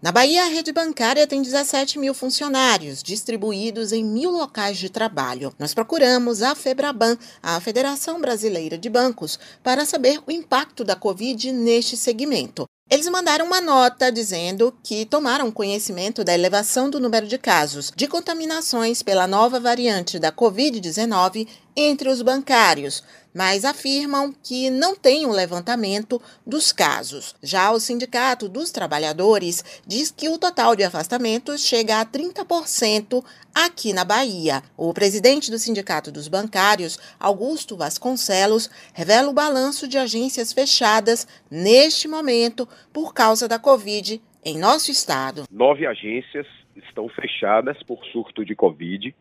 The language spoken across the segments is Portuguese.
Na Bahia, a rede bancária tem 17 mil funcionários, distribuídos em mil locais de trabalho. Nós procuramos a FEBRABAN, a Federação Brasileira de Bancos, para saber o impacto da Covid neste segmento. Eles mandaram uma nota dizendo que tomaram conhecimento da elevação do número de casos de contaminações pela nova variante da Covid-19 entre os bancários, mas afirmam que não tem um levantamento dos casos. Já o Sindicato dos Trabalhadores diz que o total de afastamentos chega a 30% aqui na Bahia. O presidente do Sindicato dos Bancários, Augusto Vasconcelos, revela o balanço de agências fechadas neste momento por causa da Covid em nosso estado. Nove agências estão fechadas por surto de Covid,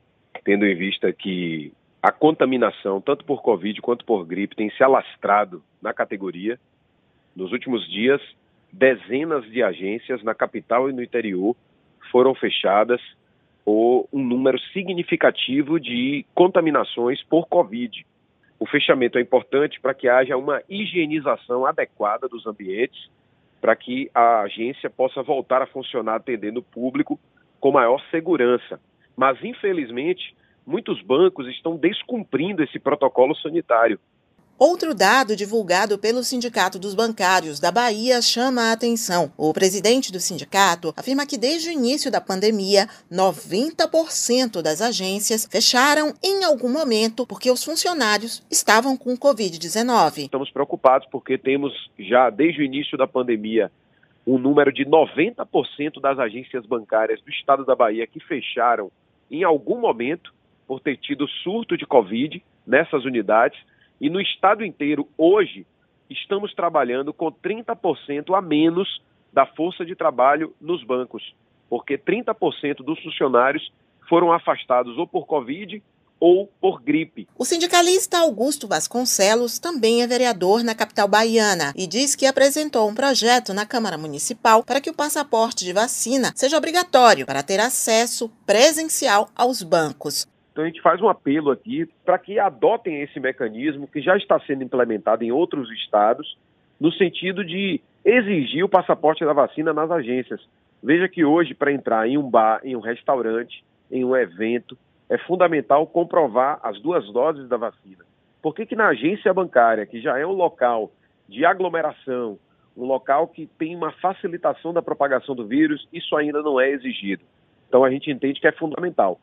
tendo em vista que a contaminação, tanto por Covid quanto por gripe, tem se alastrado na categoria. Nos últimos dias, dezenas de agências na capital e no interior foram fechadas por um número significativo de contaminações por Covid. O fechamento é importante para que haja uma higienização adequada dos ambientes, para que a agência possa voltar a funcionar atendendo o público com maior segurança. Mas, infelizmente, muitos bancos estão descumprindo esse protocolo sanitário. Outro dado divulgado pelo Sindicato dos Bancários da Bahia chama a atenção. O presidente do sindicato afirma que desde o início da pandemia, 90% das agências fecharam em algum momento porque os funcionários estavam com Covid-19. Estamos preocupados porque temos já desde o início da pandemia um número de 90% das agências bancárias do estado da Bahia que fecharam em algum momento por ter tido surto de Covid nessas unidades. E no estado inteiro, hoje, estamos trabalhando com 30% a menos da força de trabalho nos bancos, porque 30% dos funcionários foram afastados ou por Covid ou por gripe. O sindicalista Augusto Vasconcelos também é vereador na capital baiana e diz que apresentou um projeto na Câmara Municipal para que o passaporte de vacina seja obrigatório para ter acesso presencial aos bancos. Então a gente faz um apelo aqui para que adotem esse mecanismo que já está sendo implementado em outros estados, no sentido de exigir o passaporte da vacina nas agências. Veja que hoje, para entrar em um bar, em um restaurante, em um evento, é fundamental comprovar as duas doses da vacina. Por que, que na agência bancária, que já é um local de aglomeração, um local que tem uma facilitação da propagação do vírus, isso ainda não é exigido? Então a gente entende que é fundamental.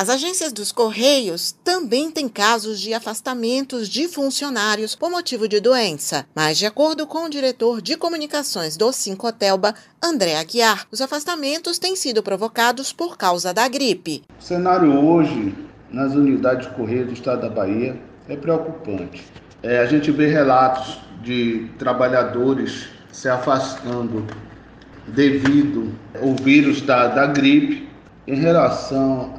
As agências dos Correios também têm casos de afastamentos de funcionários por motivo de doença, mas, de acordo com o diretor de comunicações do Cincotelba, André Aguiar, os afastamentos têm sido provocados por causa da gripe. O cenário hoje nas unidades de Correio do Estado da Bahia é preocupante. É, a gente vê relatos de trabalhadores se afastando devido ao vírus da, da gripe em relação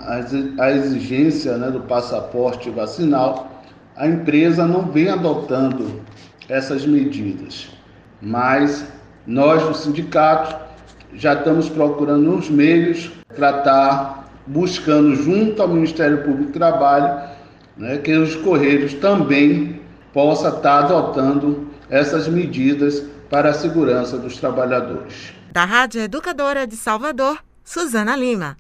à exigência né, do passaporte vacinal, a empresa não vem adotando essas medidas, mas nós do sindicato já estamos procurando os meios para estar buscando junto ao Ministério Público do Trabalho né, que os Correios também possam estar adotando essas medidas para a segurança dos trabalhadores. Da Rádio Educadora de Salvador, Suzana Lima.